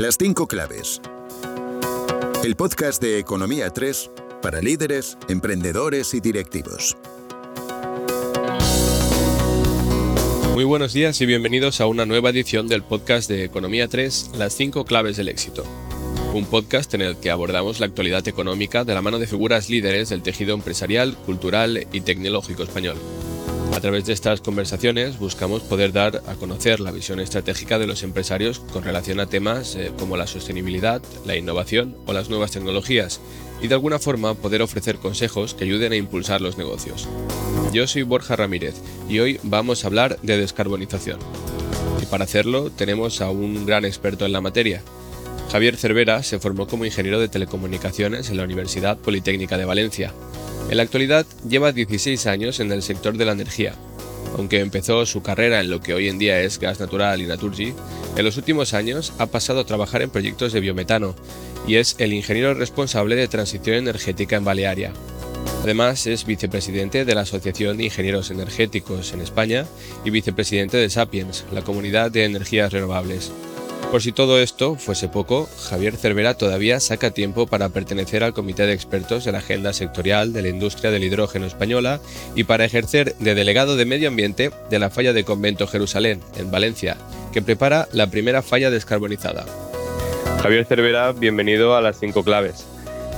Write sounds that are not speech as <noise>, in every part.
Las cinco claves. El podcast de Economía 3 para líderes, emprendedores y directivos. Muy buenos días y bienvenidos a una nueva edición del podcast de Economía 3, Las cinco claves del éxito. Un podcast en el que abordamos la actualidad económica de la mano de figuras líderes del tejido empresarial, cultural y tecnológico español. A través de estas conversaciones buscamos poder dar a conocer la visión estratégica de los empresarios con relación a temas eh, como la sostenibilidad, la innovación o las nuevas tecnologías y de alguna forma poder ofrecer consejos que ayuden a impulsar los negocios. Yo soy Borja Ramírez y hoy vamos a hablar de descarbonización. Y para hacerlo tenemos a un gran experto en la materia. Javier Cervera se formó como ingeniero de telecomunicaciones en la Universidad Politécnica de Valencia en la actualidad lleva 16 años en el sector de la energía. Aunque empezó su carrera en lo que hoy en día es gas natural y naturgy, en los últimos años ha pasado a trabajar en proyectos de biometano y es el ingeniero responsable de transición energética en Balearia. Además, es vicepresidente de la Asociación de Ingenieros Energéticos en España y vicepresidente de Sapiens, la comunidad de energías renovables. Por si todo esto fuese poco, Javier Cervera todavía saca tiempo para pertenecer al Comité de Expertos de la Agenda Sectorial de la Industria del Hidrógeno Española y para ejercer de delegado de Medio Ambiente de la falla de Convento Jerusalén, en Valencia, que prepara la primera falla descarbonizada. Javier Cervera, bienvenido a las cinco claves.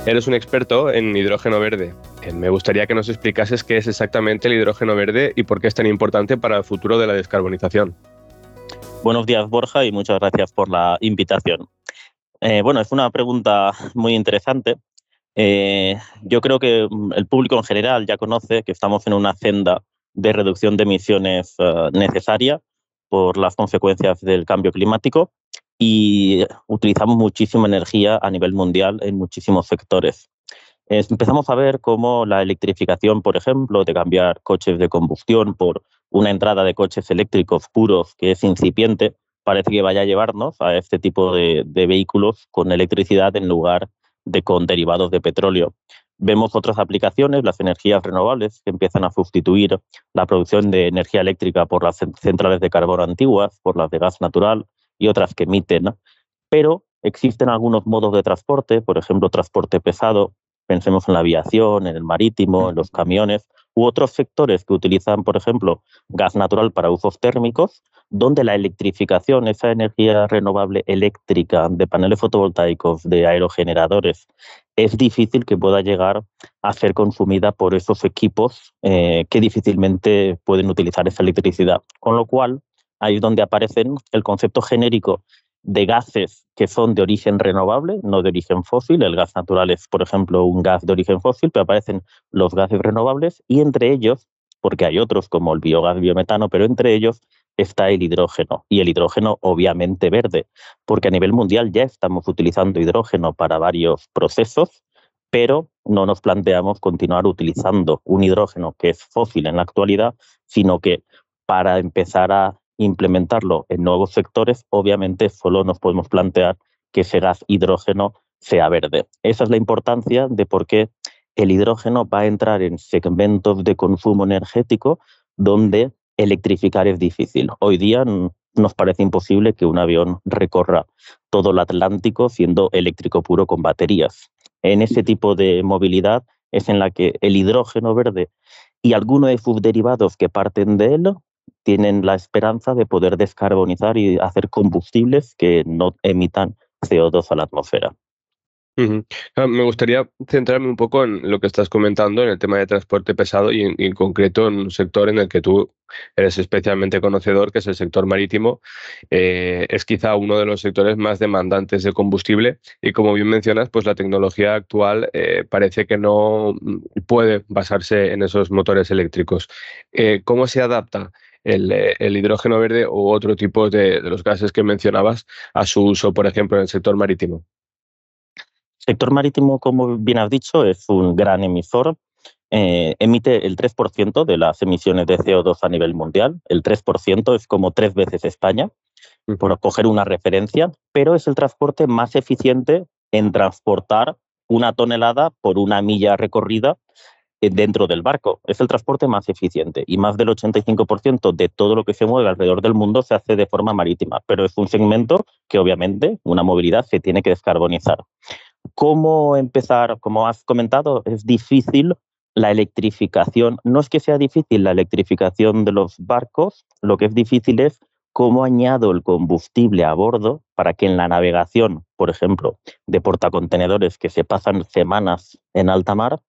Eres un experto en hidrógeno verde. Eh, me gustaría que nos explicases qué es exactamente el hidrógeno verde y por qué es tan importante para el futuro de la descarbonización. Buenos días, Borja, y muchas gracias por la invitación. Eh, bueno, es una pregunta muy interesante. Eh, yo creo que mm, el público en general ya conoce que estamos en una senda de reducción de emisiones eh, necesaria por las consecuencias del cambio climático y utilizamos muchísima energía a nivel mundial en muchísimos sectores. empezamos a ver cómo la electrificación, por ejemplo, de cambiar coches de combustión por una entrada de coches eléctricos puros que es incipiente, parece que vaya a llevarnos a este tipo de, vehículos con electricidad en lugar de con derivados de petróleo. Vemos otras aplicaciones, las energías renovables, que empiezan a sustituir la producción de energía eléctrica por las centrales de carbono antiguas, por las de gas natural y otras que emiten. Pero existen algunos modos de transporte, por ejemplo, transporte pesado, pensemos en la aviación, en el marítimo, en los camiones, u otros sectores que utilizan, por ejemplo, gas natural para usos térmicos, donde la electrificación, esa energía renovable eléctrica de paneles fotovoltaicos, de aerogeneradores, es difícil que pueda llegar a ser consumida por esos equipos eh, que difícilmente pueden utilizar esa electricidad. Con lo cual, ahí es donde aparece el concepto genérico de gases que son de origen renovable, no de origen fósil. El gas natural es, por ejemplo, un gas de origen fósil, pero aparecen los gases renovables y entre ellos, porque hay otros como el biogás, biometano, pero entre ellos está el hidrógeno y el hidrógeno obviamente verde, porque a nivel mundial ya estamos utilizando hidrógeno para varios procesos, pero no nos planteamos continuar utilizando un hidrógeno que es fósil en la actualidad, sino que para empezar a implementarlo en nuevos sectores, obviamente solo nos podemos plantear que ese gas hidrógeno sea verde. Esa es la importancia de por qué el hidrógeno va a entrar en segmentos de consumo energético donde electrificar es difícil. Hoy día nos parece imposible que un avión recorra todo el Atlántico siendo eléctrico puro con baterías. En ese tipo de movilidad es en la que el hidrógeno verde y algunos de sus derivados que parten de él tienen la esperanza de poder descarbonizar y hacer combustibles que no emitan CO2 a la atmósfera. Me gustaría centrarme un poco en lo que estás comentando, en el tema de transporte pesado y en, concreto en un sector en el que tú eres especialmente conocedor, que es el sector marítimo. Eh, es quizá uno de los sectores más demandantes de combustible y como bien mencionas, pues la tecnología actual eh, parece que no puede basarse en esos motores eléctricos. Eh, ¿Cómo se adapta eh, el, hidrógeno verde u otro tipo de, los gases que mencionabas a su uso, por ejemplo, en el sector marítimo? El sector marítimo, como bien has dicho, es un gran emisor. Eh, emite el 3% de las emisiones de CO2 a nivel mundial. El 3% es como tres veces España, por coger una referencia, pero es el transporte más eficiente en transportar una tonelada por una milla recorrida dentro del barco. Es el transporte más eficiente y más del 85% de todo lo que se mueve alrededor del mundo se hace de forma marítima, pero es un segmento que obviamente una movilidad se tiene que descarbonizar. ¿Cómo empezar? Como has comentado, es difícil la electrificación. No es que sea difícil la electrificación de los barcos, lo que es difícil es cómo añado el combustible a bordo para que en la navegación, por ejemplo, de portacontenedores que se pasan semanas en alta mar,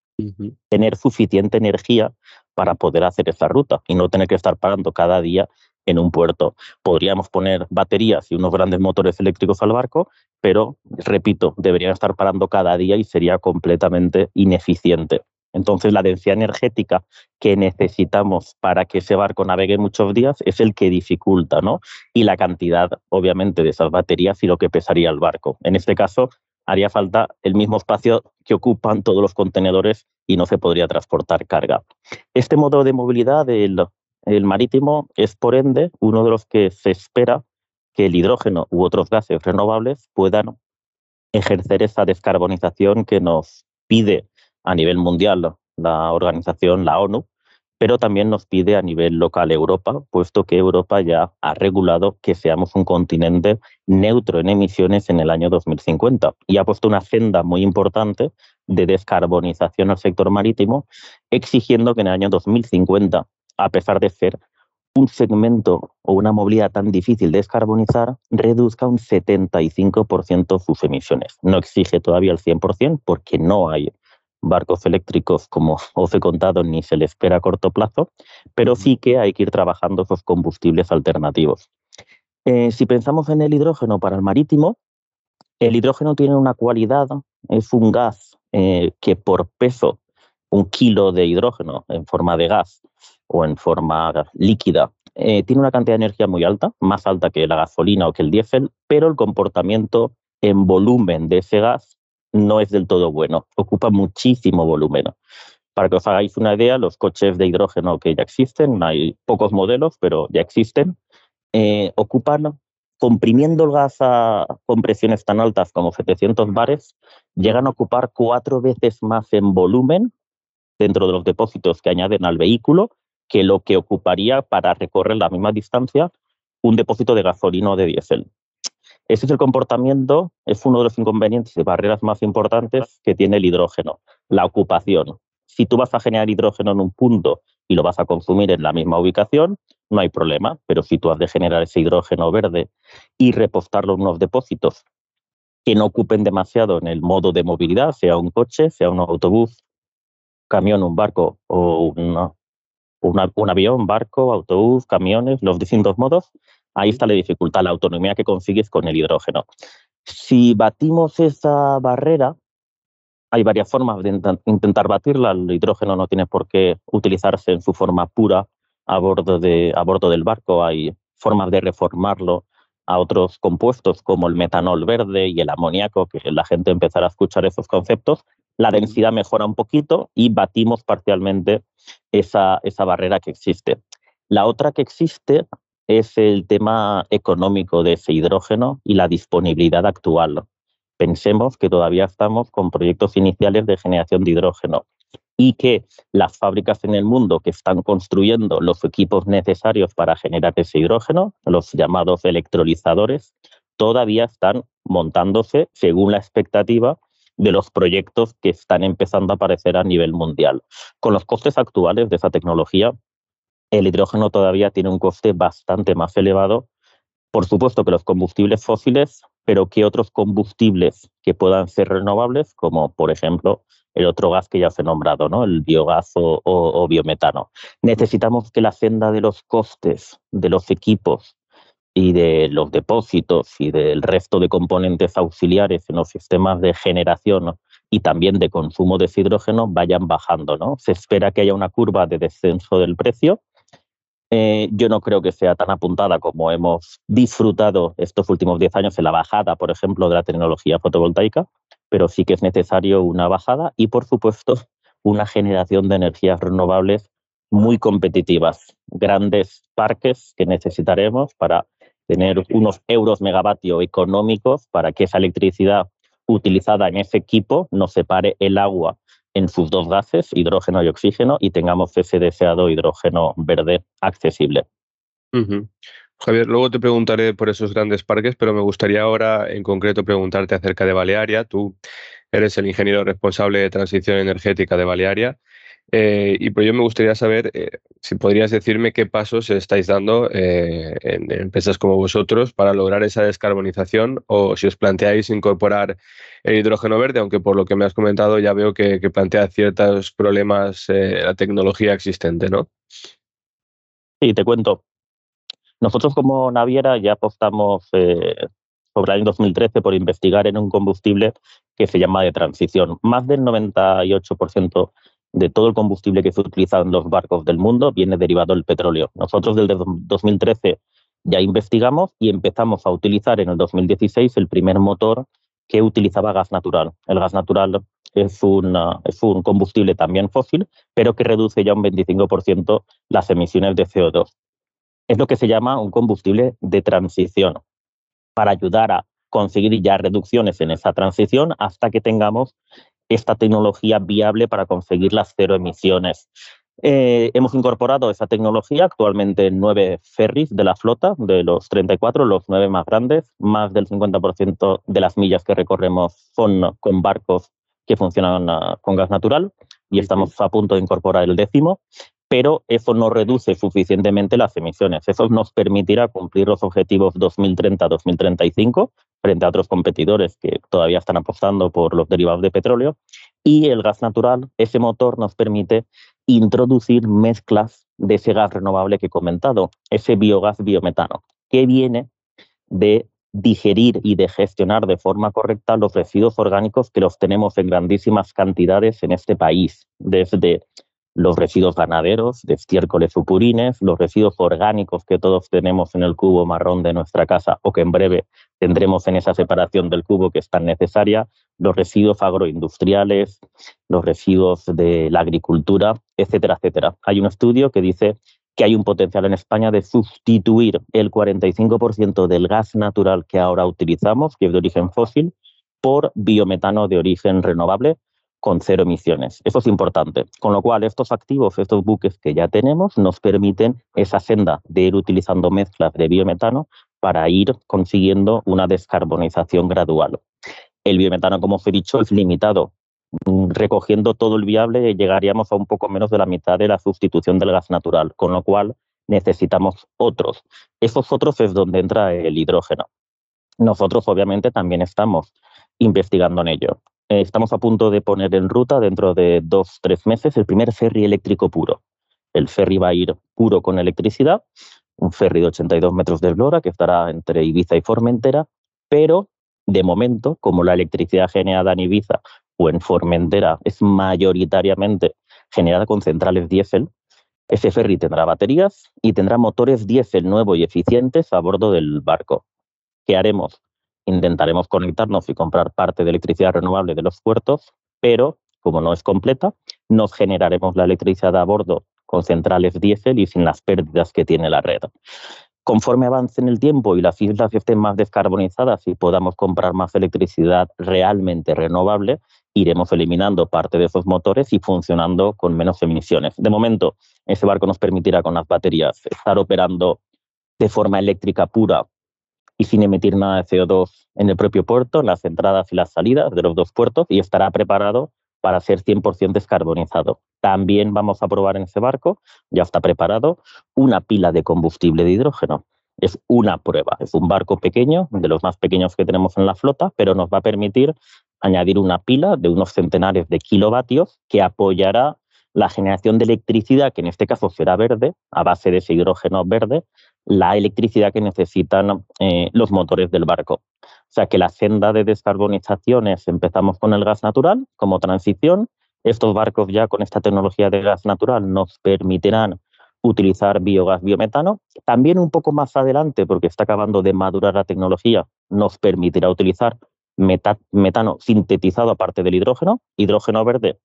tener suficiente energía para poder hacer esa ruta y no tener que estar parando cada día en un puerto. Podríamos poner baterías y unos grandes motores eléctricos al barco, pero, repito, deberían estar parando cada día y sería completamente ineficiente. Entonces, la densidad energética que necesitamos para que ese barco navegue muchos días es el que dificulta, ¿no? Y la cantidad, obviamente, de esas baterías y lo que pesaría el barco. En este caso, haría falta el mismo espacio que ocupan todos los contenedores y no se podría transportar carga. Este modo de movilidad del el marítimo es, por ende, uno de los que se espera que el hidrógeno u otros gases renovables puedan ejercer esa descarbonización que nos pide a nivel mundial la organización, la ONU, pero también nos pide a nivel local Europa, puesto que Europa ya ha regulado que seamos un continente neutro en emisiones en el año 2050 y ha puesto una senda muy importante de descarbonización al sector marítimo, exigiendo que en el año 2050, a pesar de ser un segmento o una movilidad tan difícil de descarbonizar, reduzca un 75% sus emisiones. No exige todavía el 100% porque no hay barcos eléctricos, como <laughs> os he contado, ni se le espera a corto plazo, pero sí que hay que ir trabajando esos combustibles alternativos. Eh, si pensamos en el hidrógeno para el marítimo, el hidrógeno tiene una cualidad, es un gas eh, que por peso, un kilo de hidrógeno en forma de gas o en forma líquida, eh, tiene una cantidad de energía muy alta, más alta que la gasolina o que el diésel, pero el comportamiento en volumen de ese gas no es del todo bueno, ocupa muchísimo volumen. Para que os hagáis una idea, los coches de hidrógeno que ya existen, hay pocos modelos, pero ya existen, eh, ocupan, comprimiendo el gas a compresiones tan altas como 700 bares, llegan a ocupar cuatro veces más en volumen dentro de los depósitos que añaden al vehículo que lo que ocuparía para recorrer la misma distancia un depósito de gasolina o de diésel. Ese es el comportamiento, es uno de los inconvenientes y barreras más importantes que tiene el hidrógeno, la ocupación. Si tú vas a generar hidrógeno en un punto y lo vas a consumir en la misma ubicación, no hay problema, pero si tú has de generar ese hidrógeno verde y repostarlo en unos depósitos que no ocupen demasiado en el modo de movilidad, sea un coche, sea un autobús, camión, un barco o un avión, barco, autobús, camiones, los distintos modos, Ahí está la dificultad, la autonomía que consigues con el hidrógeno. Si batimos esa barrera, hay varias formas de intentar batirla. El hidrógeno no tiene por qué utilizarse en su forma pura a bordo, de, a bordo del barco. Hay formas de reformarlo a otros compuestos como el metanol verde y el amoníaco, que la gente empezará a escuchar esos conceptos. La densidad mejora un poquito y batimos parcialmente esa, esa barrera que existe. La otra que existe es el tema económico de ese hidrógeno y la disponibilidad actual. Pensemos que todavía estamos con proyectos iniciales de generación de hidrógeno y que las fábricas en el mundo que están construyendo los equipos necesarios para generar ese hidrógeno, los llamados electrolizadores, todavía están montándose según la expectativa de los proyectos que están empezando a aparecer a nivel mundial. Con los costes actuales de esa tecnología, el hidrógeno todavía tiene un coste bastante más elevado, por supuesto que los combustibles fósiles, pero que otros combustibles que puedan ser renovables, como por ejemplo el otro gas que ya os he nombrado, ¿no? el biogás o, biometano. Necesitamos que la senda de los costes de los equipos y de los depósitos y del resto de componentes auxiliares en los sistemas de generación y también de consumo de hidrógeno vayan bajando. ¿no? Se espera que haya una curva de descenso del precio eh, yo no creo que sea tan apuntada como hemos disfrutado estos últimos 10 años en la bajada, por ejemplo, de la tecnología fotovoltaica, pero sí que es necesario una bajada y, por supuesto, una generación de energías renovables muy competitivas, grandes parques que necesitaremos para tener unos euros megavatio económicos para que esa electricidad utilizada en ese equipo nos separe el agua en sus dos gases, hidrógeno y oxígeno, y tengamos ese deseado hidrógeno verde accesible. Javier, luego te preguntaré por esos grandes parques, pero me gustaría ahora en concreto preguntarte acerca de Balearia. Tú eres el ingeniero responsable de transición energética de Balearia. Eh, y por ello me gustaría saber eh, si podrías decirme qué pasos estáis dando eh, en, empresas como vosotros para lograr esa descarbonización o si os planteáis incorporar el hidrógeno verde, aunque por lo que me has comentado ya veo que, plantea ciertos problemas la tecnología existente, ¿no? Sí, te cuento. Nosotros como naviera ya apostamos sobre el año 2013 por investigar en un combustible que se llama de transición. Más del 98% de todo el combustible que se utiliza en los barcos del mundo viene derivado del petróleo. Nosotros desde 2013 ya investigamos y empezamos a utilizar en el 2016 el primer motor que utilizaba gas natural. El gas natural es, es un combustible también fósil, pero que reduce ya un 25% las emisiones de CO2. Es lo que se llama un combustible de transición, para ayudar a conseguir ya reducciones en esa transición hasta que tengamos esta tecnología viable para conseguir las cero emisiones. Eh, hemos incorporado esa tecnología actualmente en nueve ferries de la flota, de los 34, los nueve más grandes. Más del 50% de las millas que recorremos son con barcos que funcionan ah, con gas natural y estamos a punto de incorporar el décimo pero eso no reduce suficientemente las emisiones. Eso nos permitirá cumplir los objetivos 2030-2035 frente a otros competidores que todavía están apostando por los derivados de petróleo. Y el gas natural, ese motor nos permite introducir mezclas de ese gas renovable que he comentado, ese biogás biometano, que viene de digerir y de gestionar de forma correcta los residuos orgánicos que los tenemos en grandísimas cantidades en este país, desde los residuos ganaderos de estiércoles o purines, los residuos orgánicos que todos tenemos en el cubo marrón de nuestra casa o que en breve tendremos en esa separación del cubo que es tan necesaria, los residuos agroindustriales, los residuos de la agricultura, etcétera, etcétera. Hay un estudio que dice que hay un potencial en España de sustituir el 45% del gas natural que ahora utilizamos, que es de origen fósil, por biometano de origen renovable, con cero emisiones. Eso es importante. Con lo cual, estos activos, estos buques que ya tenemos, nos permiten esa senda de ir utilizando mezclas de biometano para ir consiguiendo una descarbonización gradual. El biometano, como os he dicho, es limitado. Recogiendo todo el viable, llegaríamos a un poco menos de la mitad de la sustitución del gas natural, con lo cual necesitamos otros. Esos otros es donde entra el hidrógeno. Nosotros, obviamente, también estamos investigando en ello. Eh, estamos a punto de poner en ruta dentro de dos, tres meses el primer ferry eléctrico puro. El ferry va a ir puro con electricidad, un ferry de 82 metros de eslora que estará entre Ibiza y Formentera, pero de momento, como la electricidad generada en Ibiza o en Formentera es mayoritariamente generada con centrales diésel, ese ferry tendrá baterías y tendrá motores diésel nuevos y eficientes a bordo del barco. ¿Qué haremos? Intentaremos conectarnos y comprar parte de electricidad renovable de los puertos, pero como no es completa, nos generaremos la electricidad a bordo con centrales diésel y sin las pérdidas que tiene la red. Conforme avance en el tiempo y las islas estén más descarbonizadas y podamos comprar más electricidad realmente renovable, iremos eliminando parte de esos motores y funcionando con menos emisiones. De momento, ese barco nos permitirá con las baterías estar operando de forma eléctrica pura y sin emitir nada de CO2 en el propio puerto, en las entradas y las salidas de los dos puertos y estará preparado para ser 100% descarbonizado. También vamos a probar en ese barco, ya está preparado, una pila de combustible de hidrógeno. Es una prueba, es un barco pequeño, de los más pequeños que tenemos en la flota, pero nos va a permitir añadir una pila de unos centenares de kilovatios que apoyará la generación de electricidad, que en este caso será verde, a base de ese hidrógeno verde, la electricidad que necesitan eh, los motores del barco. O sea que la senda de descarbonización es, empezamos con el gas natural como transición. Estos barcos ya con esta tecnología de gas natural nos permitirán utilizar biogás biometano. También un poco más adelante, porque está acabando de madurar la tecnología, nos permitirá utilizar metano sintetizado aparte del hidrógeno, hidrógeno verde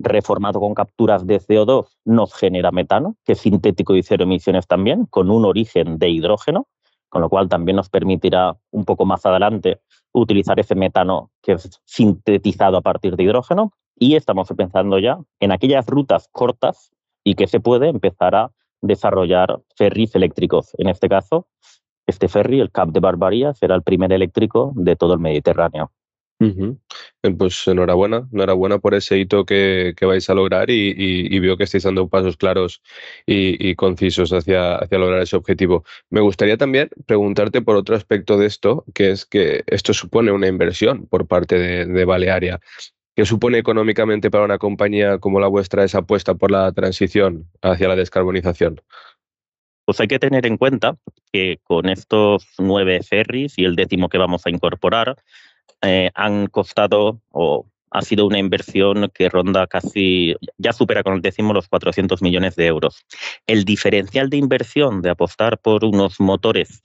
reformado con capturas de CO2 nos genera metano, que es sintético y cero emisiones también, con un origen de hidrógeno. con lo cual también nos permitirá un poco más adelante utilizar ese metano que es sintetizado a partir de hidrógeno y estamos pensando ya en aquellas rutas cortas y que se puede empezar a desarrollar ferries eléctricos. En este caso, este ferry, el Cap de Barbaría, será el primer eléctrico de todo el Mediterráneo. Eh, pues enhorabuena, enhorabuena por ese hito que, vais a lograr y, veo que estáis dando pasos claros y, concisos hacia, hacia, lograr ese objetivo. Me gustaría también preguntarte por otro aspecto de esto, que es que esto supone una inversión por parte de, de Balearia. ¿Qué supone económicamente para una compañía como la vuestra esa apuesta por la transición hacia la descarbonización? Pues hay que tener en cuenta que con estos nueve ferries y el décimo que vamos a incorporar, eh, han costado o ha sido una inversión que ronda casi, ya supera con el décimo los 400 millones de euros. El diferencial de inversión de apostar por unos motores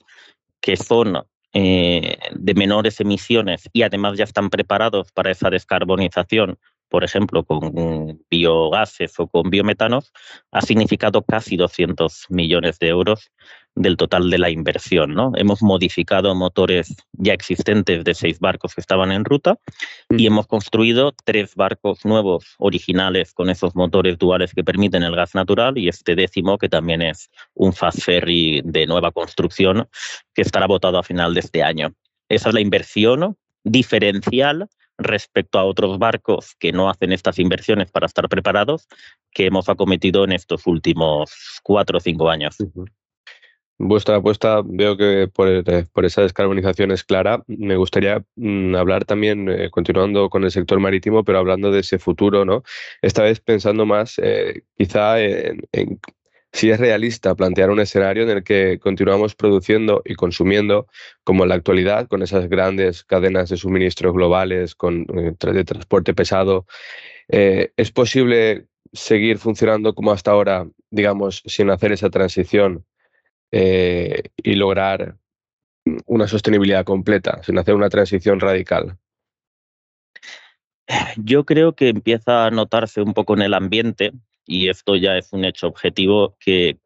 que son eh, de menores emisiones y además ya están preparados para esa descarbonización, por ejemplo, con biogases o con biometanos, ha significado casi 200 millones de euros del total de la inversión. ¿no? Hemos modificado motores ya existentes de seis barcos que estaban en ruta y hemos construido tres barcos nuevos originales con esos motores duales que permiten el gas natural y este décimo que también es un fast ferry de nueva construcción que estará votado a final de este año. Esa es la inversión diferencial respecto a otros barcos que no hacen estas inversiones para estar preparados que hemos acometido en estos últimos cuatro o cinco años. Vuestra apuesta veo que por, eh, esa descarbonización es clara. Me gustaría mm, hablar también, eh, continuando con el sector marítimo, pero hablando de ese futuro, ¿no? Esta vez pensando más eh, quizá en, si es realista plantear un escenario en el que continuamos produciendo y consumiendo como en la actualidad, con esas grandes cadenas de suministros globales, con de transporte pesado. ¿Es posible seguir funcionando como hasta ahora, digamos, sin hacer esa transición? Eh, y lograr una sostenibilidad completa, sin hacer una transición radical? Yo creo que empieza a notarse un poco en el ambiente, y esto ya es un hecho objetivo, que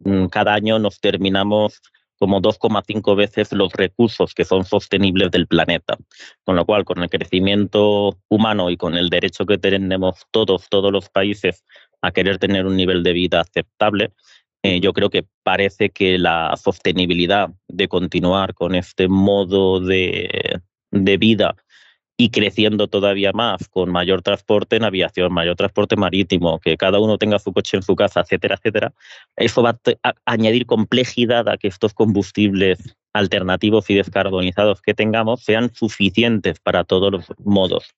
mm, cada año nos terminamos como 2,5 veces los recursos que son sostenibles del planeta. Con lo cual, con el crecimiento humano y con el derecho que tenemos todos, todos los países a querer tener un nivel de vida aceptable, eh, yo creo que parece que la sostenibilidad de continuar con este modo de, vida y creciendo todavía más con mayor transporte en aviación, mayor transporte marítimo, que cada uno tenga su coche en su casa, etcétera, etcétera, eso va a, añadir complejidad a que estos combustibles alternativos y descarbonizados que tengamos sean suficientes para todos los modos.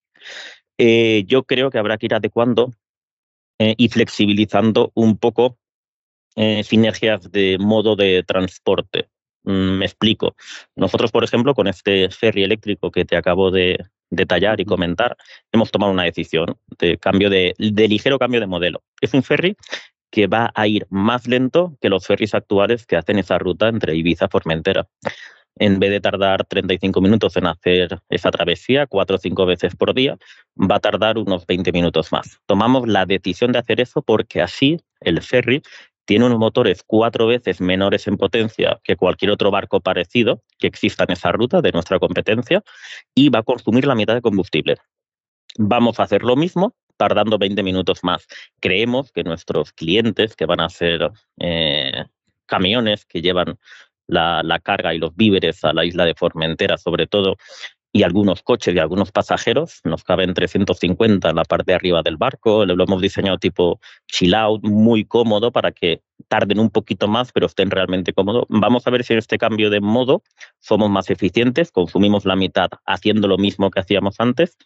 Eh, yo creo que habrá que ir adecuando eh, y flexibilizando un poco eh, sinergias de modo de transporte. Mm, me explico. Nosotros, por ejemplo, con este ferry eléctrico que te acabo de detallar y comentar, hemos tomado una decisión de cambio de, de ligero cambio de modelo. Es un ferry que va a ir más lento que los ferries actuales que hacen esa ruta entre Ibiza y Formentera. En vez de tardar 35 minutos en hacer esa travesía, cuatro o cinco veces por día, va a tardar unos 20 minutos más. Tomamos la decisión de hacer eso porque así el ferry tiene unos motores cuatro veces menores en potencia que cualquier otro barco parecido que exista en esa ruta de nuestra competencia y va a consumir la mitad de combustible. Vamos a hacer lo mismo tardando 20 minutos más. Creemos que nuestros clientes, que van a ser eh, camiones que llevan la, la, carga y los víveres a la isla de Formentera, sobre todo, y algunos coches y algunos pasajeros. Nos caben 350 en la parte de arriba del barco. Lo hemos diseñado tipo chill out, muy cómodo para que tarden un poquito más, pero estén realmente cómodos. Vamos a ver si en este cambio de modo somos más eficientes, consumimos la mitad haciendo lo mismo que hacíamos antes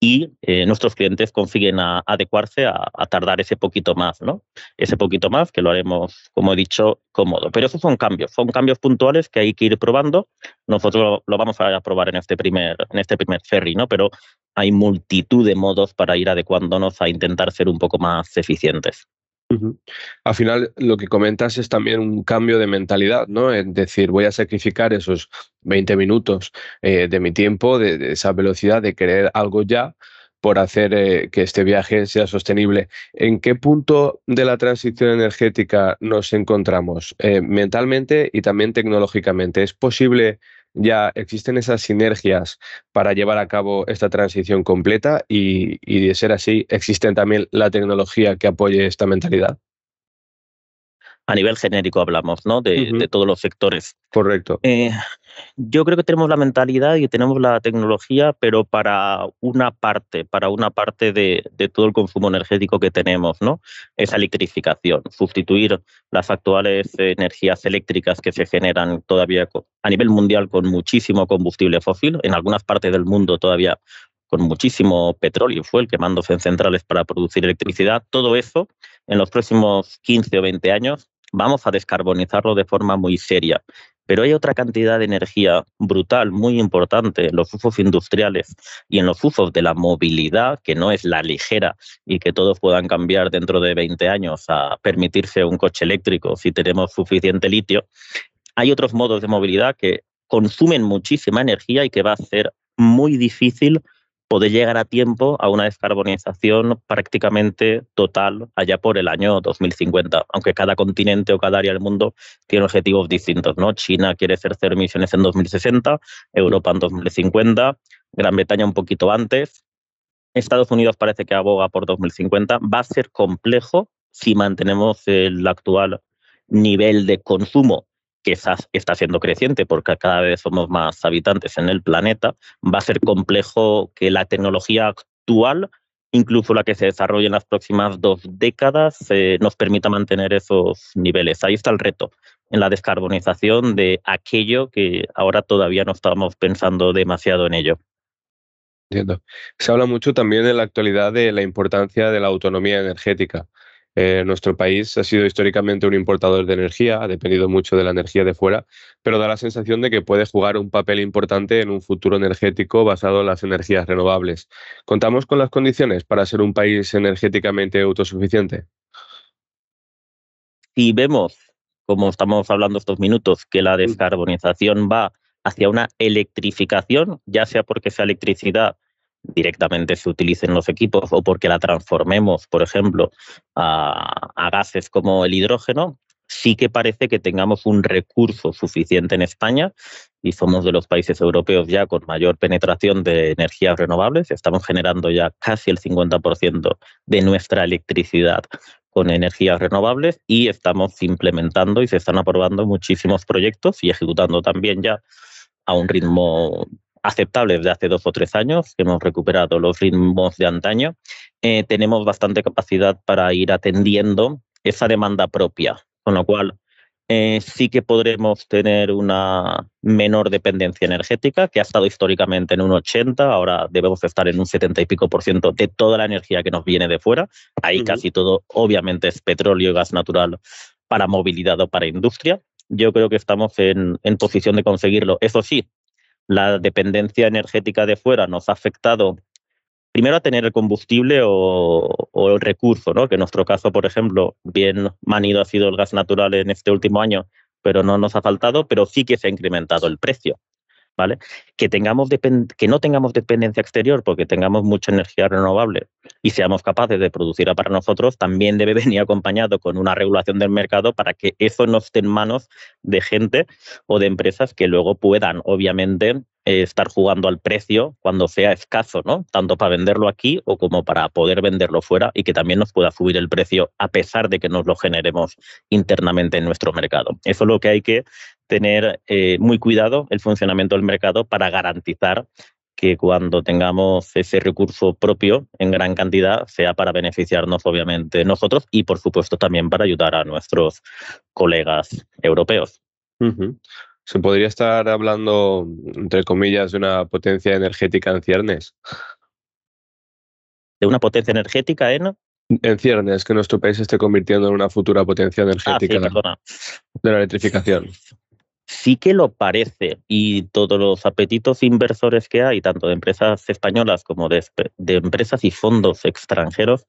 y eh, nuestros clientes consiguen adecuarse a, tardar ese poquito más, ¿no? Ese poquito más que lo haremos, como he dicho, cómodo. Pero esos son cambios, son cambios puntuales que hay que ir probando. Nosotros lo, vamos a probar en este primer, en este primer ferry, ¿no? Pero hay multitud de modos para ir adecuándonos a intentar ser un poco más eficientes. Al final, lo que comentas es también un cambio de mentalidad, ¿no? Es decir, voy a sacrificar esos 20 minutos eh, de mi tiempo, de, esa velocidad de querer algo ya, por hacer eh, que este viaje sea sostenible. ¿En qué punto de la transición energética nos encontramos eh, mentalmente y también tecnológicamente? ¿Es posible ya existen esas sinergias para llevar a cabo esta transición completa y, y de ser así, existen también la tecnología que apoye esta mentalidad? A nivel genérico hablamos, ¿no? De, todos los sectores. Correcto. Eh, yo creo que tenemos la mentalidad y tenemos la tecnología, pero para una parte, para una parte de, todo el consumo energético que tenemos, ¿no? Esa electrificación, sustituir las actuales energías eléctricas que se generan todavía a nivel mundial con muchísimo combustible fósil, en algunas partes del mundo todavía con muchísimo petróleo y fuel quemándose en centrales para producir electricidad, todo eso en los próximos 15 o 20 años vamos a descarbonizarlo de forma muy seria. Pero hay otra cantidad de energía brutal, muy importante en los usos industriales y en los usos de la movilidad, que no es la ligera y que todos puedan cambiar dentro de 20 años a permitirse un coche eléctrico si tenemos suficiente litio. Hay otros modos de movilidad que consumen muchísima energía y que va a ser muy difícil poder llegar a tiempo a una descarbonización prácticamente total allá por el año 2050, aunque cada continente o cada área del mundo tiene objetivos distintos. China quiere hacer cero emisiones en 2060, Europa en 2050, Gran Bretaña un poquito antes, Estados Unidos parece que aboga por 2050. Va a ser complejo si mantenemos el actual nivel de consumo que está siendo creciente porque cada vez somos más habitantes en el planeta, va a ser complejo que la tecnología actual, incluso la que se desarrolle en las próximas dos décadas, eh, nos permita mantener esos niveles. Ahí está el reto, en la descarbonización de aquello que ahora todavía no estamos pensando demasiado en ello. Entiendo. Se habla mucho también en la actualidad de la importancia de la autonomía energética. Eh, nuestro país ha sido históricamente un importador de energía, ha dependido mucho de la energía de fuera, pero da la sensación de que puede jugar un papel importante en un futuro energético basado en las energías renovables. ¿Contamos con las condiciones para ser un país energéticamente autosuficiente? Si vemos, como estamos hablando estos minutos, que la mm. descarbonización va hacia una electrificación, ya sea porque esa electricidad directamente se utilicen los equipos o porque la transformemos, por ejemplo, a, gases como el hidrógeno, sí que parece que tengamos un recurso suficiente en España y somos de los países europeos ya con mayor penetración de energías renovables. Estamos generando ya casi el 50% de nuestra electricidad con energías renovables y estamos implementando y se están aprobando muchísimos proyectos y ejecutando también ya a un ritmo aceptable desde hace dos o tres años, que hemos recuperado los ritmos de antaño, eh, tenemos bastante capacidad para ir atendiendo esa demanda propia, con lo cual eh, sí que podremos tener una menor dependencia energética, que ha estado históricamente en un 80, ahora debemos estar en un 70 y pico por ciento de toda la energía que nos viene de fuera. Ahí casi todo, obviamente, es petróleo y gas natural para movilidad o para industria. Yo creo que estamos en, en posición de conseguirlo. Eso sí, la dependencia energética de fuera nos ha afectado primero a tener el combustible o, el recurso, ¿no? que en nuestro caso, por ejemplo, bien manido ha sido el gas natural en este último año, pero no nos ha faltado, pero sí que se ha incrementado el precio. ¿Vale? Que, tengamos que no tengamos dependencia exterior porque tengamos mucha energía renovable y seamos capaces de producirla para nosotros, también debe <laughs> venir acompañado con una regulación del mercado para que eso no esté en manos de gente o de empresas que luego puedan, obviamente, eh, estar jugando al precio cuando sea escaso, ¿no? Tanto para venderlo aquí o como para poder venderlo fuera y que también nos pueda subir el precio a pesar de que nos lo generemos internamente en nuestro mercado. Eso es lo que hay que tener eh, muy cuidado el funcionamiento del mercado para garantizar que cuando tengamos ese recurso propio en gran cantidad sea para beneficiarnos obviamente nosotros y por supuesto también para ayudar a nuestros colegas europeos. ¿Se podría estar hablando, entre comillas, de una potencia energética en ciernes? ¿De una potencia energética en? En ciernes, que nuestro país esté convirtiendo en una futura potencia ah, energética de la electrificación. Sí que lo parece y todos los apetitos inversores que hay, tanto de empresas españolas como de, de empresas y fondos extranjeros,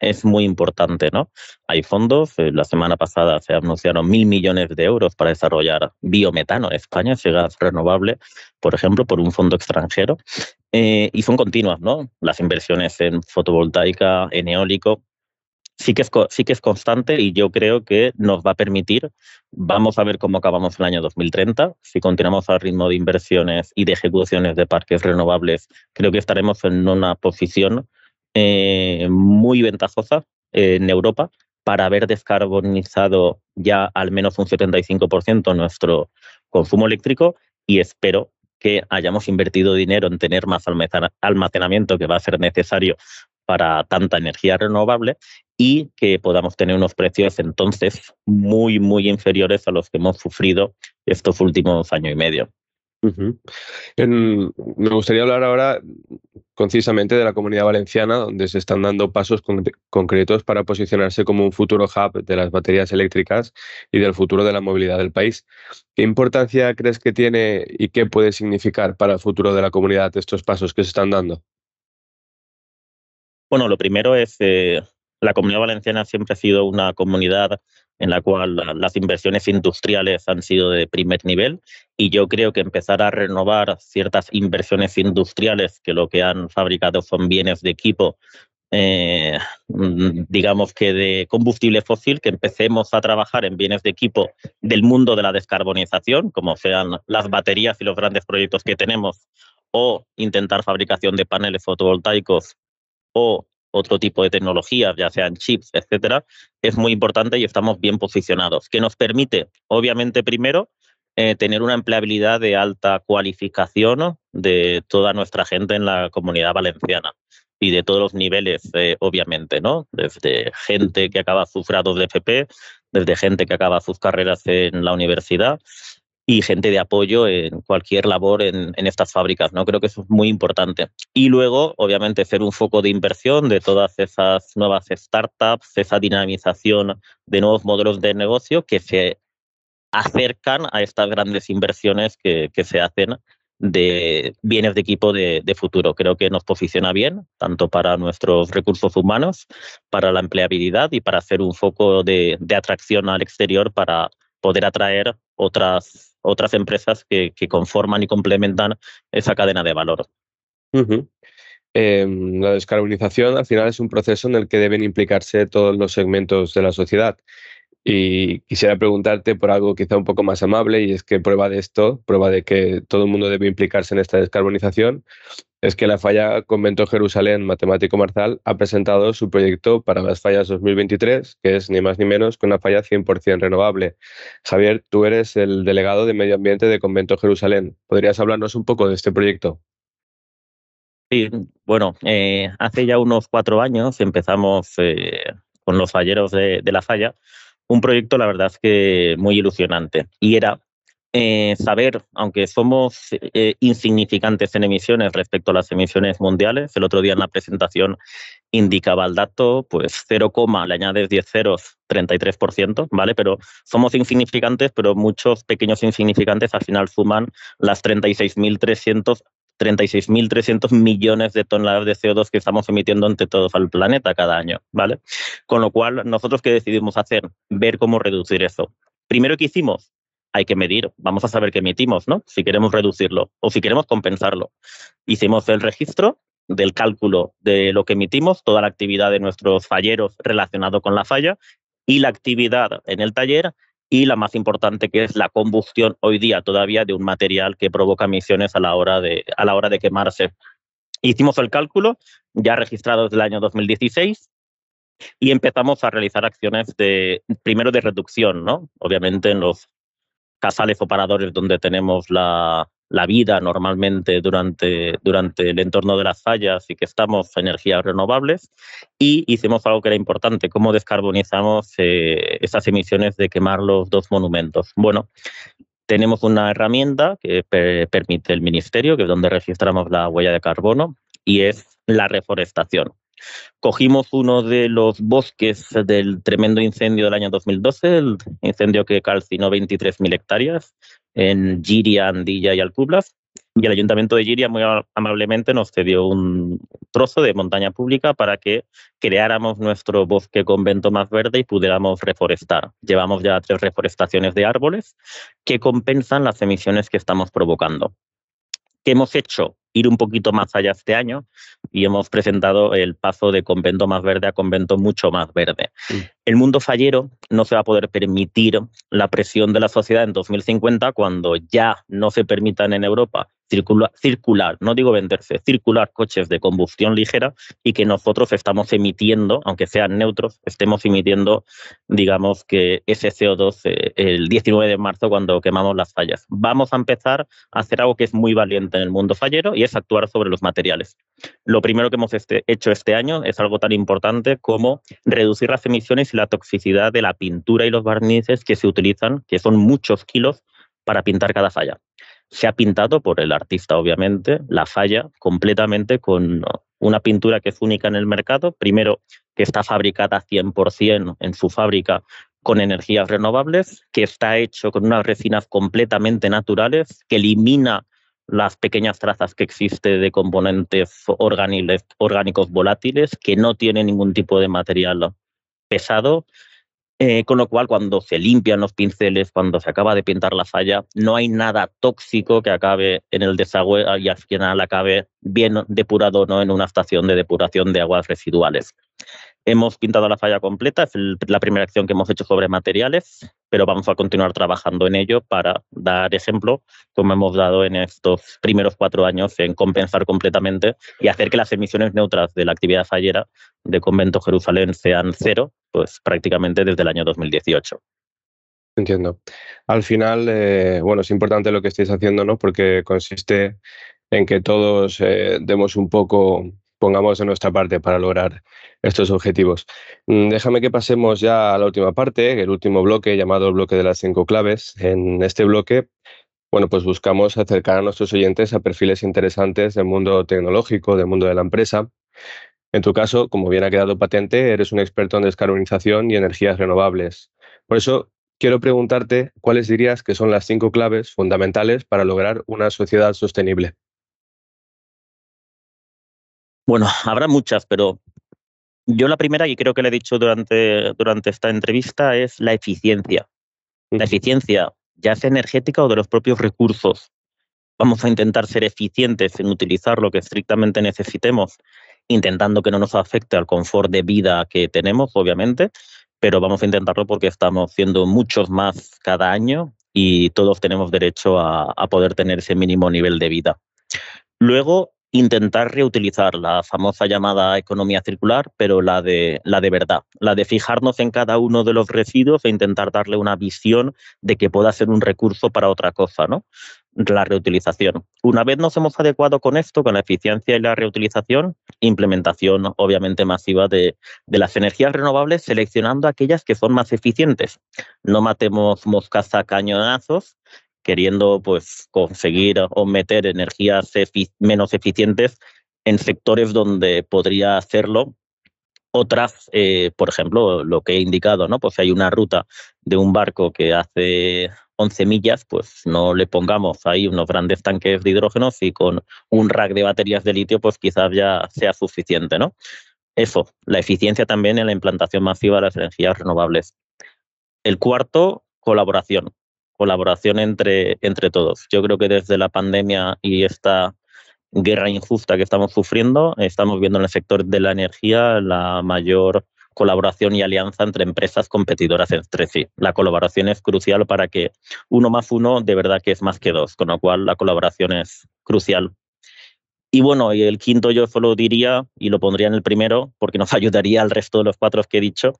es muy importante, ¿no? Hay fondos, eh, la semana pasada se anunciaron mil millones de euros para desarrollar biometano en España, ese gas renovable, por ejemplo, por un fondo extranjero, eh, y son continuas, ¿no? Las inversiones en fotovoltaica, en eólico, sí que, es, sí que es constante y yo creo que nos va a permitir, vamos a ver cómo acabamos el año 2030, si continuamos al ritmo de inversiones y de ejecuciones de parques renovables, creo que estaremos en una posición eh, muy ventajosa en Europa para haber descarbonizado ya al menos un 75% nuestro consumo eléctrico y espero que hayamos invertido dinero en tener más almacenamiento que va a ser necesario para tanta energía renovable y que podamos tener unos precios entonces muy, muy inferiores a los que hemos sufrido estos últimos años y medio. Me gustaría hablar ahora concisamente de la comunidad valenciana, donde se están dando pasos concretos para posicionarse como un futuro hub de las baterías eléctricas y del futuro de la movilidad del país. ¿Qué importancia crees que tiene y qué puede significar para el futuro de la comunidad estos pasos que se están dando? Bueno, lo primero es, eh, la comunidad valenciana siempre ha sido una comunidad en la cual las inversiones industriales han sido de primer nivel y yo creo que empezar a renovar ciertas inversiones industriales que lo que han fabricado son bienes de equipo, eh, digamos que de combustible fósil, que empecemos a trabajar en bienes de equipo del mundo de la descarbonización, como sean las baterías y los grandes proyectos que tenemos, o intentar fabricación de paneles fotovoltaicos o otro tipo de tecnologías, ya sean chips, etcétera, es muy importante y estamos bien posicionados. Que nos permite, obviamente, primero, eh, tener una empleabilidad de alta cualificación de toda nuestra gente en la comunidad valenciana y de todos los niveles, eh, obviamente, ¿no? Desde gente que acaba sus grados de FP, desde gente que acaba sus carreras en la universidad, y gente de apoyo en cualquier labor en, estas fábricas. ¿no? Creo que eso es muy importante. Y luego, obviamente, ser un foco de inversión de todas esas nuevas startups, esa dinamización de nuevos modelos de negocio que se acercan a estas grandes inversiones que, se hacen de bienes de equipo de, futuro. Creo que nos posiciona bien, tanto para nuestros recursos humanos, para la empleabilidad y para ser un foco de, de atracción al exterior para poder atraer otras otras empresas que, conforman y complementan esa cadena de valor. Em, la descarbonización al final es un proceso en el que deben implicarse todos los segmentos de la sociedad. Y quisiera preguntarte por algo quizá un poco más amable, y es que prueba de esto, prueba de que todo el mundo debe implicarse en esta descarbonización, es que la falla Convento Jerusalén Matemático Marzal ha presentado su proyecto para las fallas 2023, que es ni más ni menos que una falla 100% renovable. Javier, tú eres el delegado de Medio Ambiente de Convento Jerusalén. ¿Podrías hablarnos un poco de este proyecto? Sí, bueno, eh, hace ya unos cuatro años empezamos eh, con los falleros de, la falla un proyecto, la verdad que muy ilusionante. Y era eh, saber, aunque somos eh, insignificantes en emisiones respecto a las emisiones mundiales, el otro día en la presentación indicaba el dato, pues 0, le añades 10 ceros, 33%, ¿vale? Pero somos insignificantes, pero muchos pequeños insignificantes al final suman las 36.300 36.300 millones de toneladas de CO2 que estamos emitiendo entre todos al planeta cada año, ¿vale? Con lo cual, nosotros qué decidimos hacer? Ver cómo reducir eso. Primero que hicimos, hay que medir, vamos a saber qué emitimos, ¿no? Si queremos reducirlo o si queremos compensarlo. Hicimos el registro del cálculo de lo que emitimos, toda la actividad de nuestros falleros relacionado con la falla y la actividad en el taller y la más importante que es la combustión hoy día todavía de un material que provoca emisiones a la hora de, a la hora de quemarse. Hicimos el cálculo ya registrado desde el año 2016 y empezamos a realizar acciones de primero de reducción, ¿no? Obviamente en los casales operadores donde tenemos la, la vida normalmente durante, durante el entorno de las fallas y que estamos en energías renovables. Y hicimos algo que era importante, cómo descarbonizamos eh, esas emisiones de quemar los dos monumentos. Bueno, tenemos una herramienta que permite el Ministerio, que es donde registramos la huella de carbono, y es la reforestación. Cogimos uno de los bosques del tremendo incendio del año 2012, el incendio que calcinó 23.000 hectáreas en Giria, Andilla y Alcublas, Y el Ayuntamiento de Giria muy amablemente nos cedió un trozo de montaña pública para que creáramos nuestro bosque convento más verde y pudiéramos reforestar. Llevamos ya tres reforestaciones de árboles que compensan las emisiones que estamos provocando. ¿Qué hemos hecho? Ir un poquito más allá este año y hemos presentado el paso de convento más verde a convento mucho más verde. Mm. El mundo fallero no se va a poder permitir la presión de la sociedad en 2050 cuando ya no se permitan en Europa circular, no digo venderse, circular coches de combustión ligera y que nosotros estamos emitiendo, aunque sean neutros, estemos emitiendo, digamos que ese CO2 eh, el 19 de marzo cuando quemamos las fallas. Vamos a empezar a hacer algo que es muy valiente en el mundo fallero y es actuar sobre los materiales. Lo primero que hemos este, hecho este año es algo tan importante como reducir las emisiones y la toxicidad de la pintura y los barnices que se utilizan, que son muchos kilos para pintar cada falla se ha pintado por el artista, obviamente, la falla completamente con una pintura que es única en el mercado. Primero, que está fabricada 100% en su fábrica con energías renovables, que está hecho con unas resinas completamente naturales, que elimina las pequeñas trazas que existe de componentes orgánicos volátiles, que no tiene ningún tipo de material pesado eh, con lo cual, cuando se limpian los pinceles, cuando se acaba de pintar la falla, no hay nada tóxico que acabe en el desagüe y al final acabe bien depurado no en una estación de depuración de aguas residuales. Hemos pintado la falla completa, es la primera acción que hemos hecho sobre materiales, pero vamos a continuar trabajando en ello para dar ejemplo, como hemos dado en estos primeros cuatro años, en compensar completamente y hacer que las emisiones neutras de la actividad fallera de Convento Jerusalén sean cero, pues prácticamente desde el año 2018. Entiendo. Al final, eh, bueno, es importante lo que estáis haciendo, ¿no? Porque consiste en que todos eh, demos un poco pongamos de nuestra parte para lograr estos objetivos. Mm, déjame que pasemos ya a la última parte, el último bloque llamado el bloque de las cinco claves. En este bloque, bueno, pues buscamos acercar a nuestros oyentes a perfiles interesantes del mundo tecnológico, del mundo de la empresa. En tu caso, como bien ha quedado patente, eres un experto en descarbonización y energías renovables. Por eso, quiero preguntarte cuáles dirías que son las cinco claves fundamentales para lograr una sociedad sostenible. Bueno, <laughs> habrá muchas, pero yo la primera, y creo que le he dicho durante, durante esta entrevista, es la eficiencia. La eficiencia, ya sea energética o de los propios recursos. Vamos a intentar ser eficientes en utilizar lo que estrictamente necesitemos, intentando que no nos afecte al confort de vida que tenemos, obviamente, pero vamos a intentarlo porque estamos siendo muchos más cada año y todos tenemos derecho a, a poder tener ese mínimo nivel de vida. Luego, intentar reutilizar la famosa llamada economía circular, pero la de, la de verdad, la de fijarnos en cada uno de los residuos e intentar darle una visión de que pueda ser un recurso para otra cosa, ¿no? La reutilización. Una vez nos hemos adecuado con esto, con la eficiencia y la reutilización, implementación obviamente masiva de, de las energías renovables, seleccionando aquellas que son más eficientes. No matemos moscas a cañonazos queriendo pues conseguir o meter energías menos eficientes en sectores donde podría hacerlo otras, eh, por ejemplo, lo que he indicado, ¿no? Pues hay una ruta de un barco que hace 11 millas, pues no le pongamos ahí unos grandes tanques de hidrógeno y con un rack de baterías de litio, pues quizás ya sea suficiente, ¿no? Eso, la eficiencia también en la implantación masiva de las energías renovables. El cuarto, colaboración colaboración entre, entre todos. Yo creo que desde la pandemia y esta guerra injusta que estamos sufriendo, estamos viendo en el sector de la energía la mayor colaboración y alianza entre empresas competidoras entre sí. La colaboración es crucial para que uno más uno de verdad que es más que dos, con lo cual la colaboración es crucial. Y bueno, el quinto yo solo diría, y lo pondría en el primero, porque nos <laughs> ayudaría al resto de los cuatro que he dicho,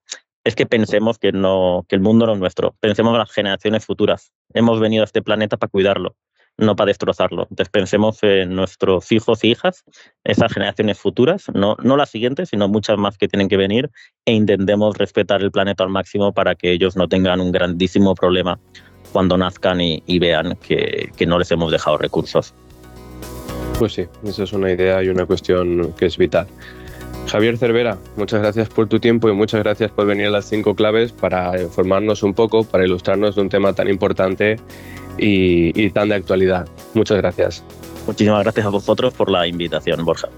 es que pensemos que, no, que el mundo no es nuestro, pensemos en las generaciones futuras. Hemos venido a este planeta para cuidarlo, no para destrozarlo. Entonces pensemos en nuestros hijos e hijas, esas generaciones futuras, no, no las siguientes, sino muchas más que tienen que venir, e intentemos respetar el planeta al máximo para que ellos no tengan un grandísimo problema cuando nazcan y, y vean que, que no les hemos dejado recursos. Pues sí, esa es una idea y una cuestión que es vital. Javier Cervera, muchas gracias por tu tiempo y muchas gracias por venir a las cinco claves para informarnos un poco, para ilustrarnos de un tema tan importante y, tan de actualidad. Muchas gracias. Muchísimas gracias a vosotros por la invitación, Borja.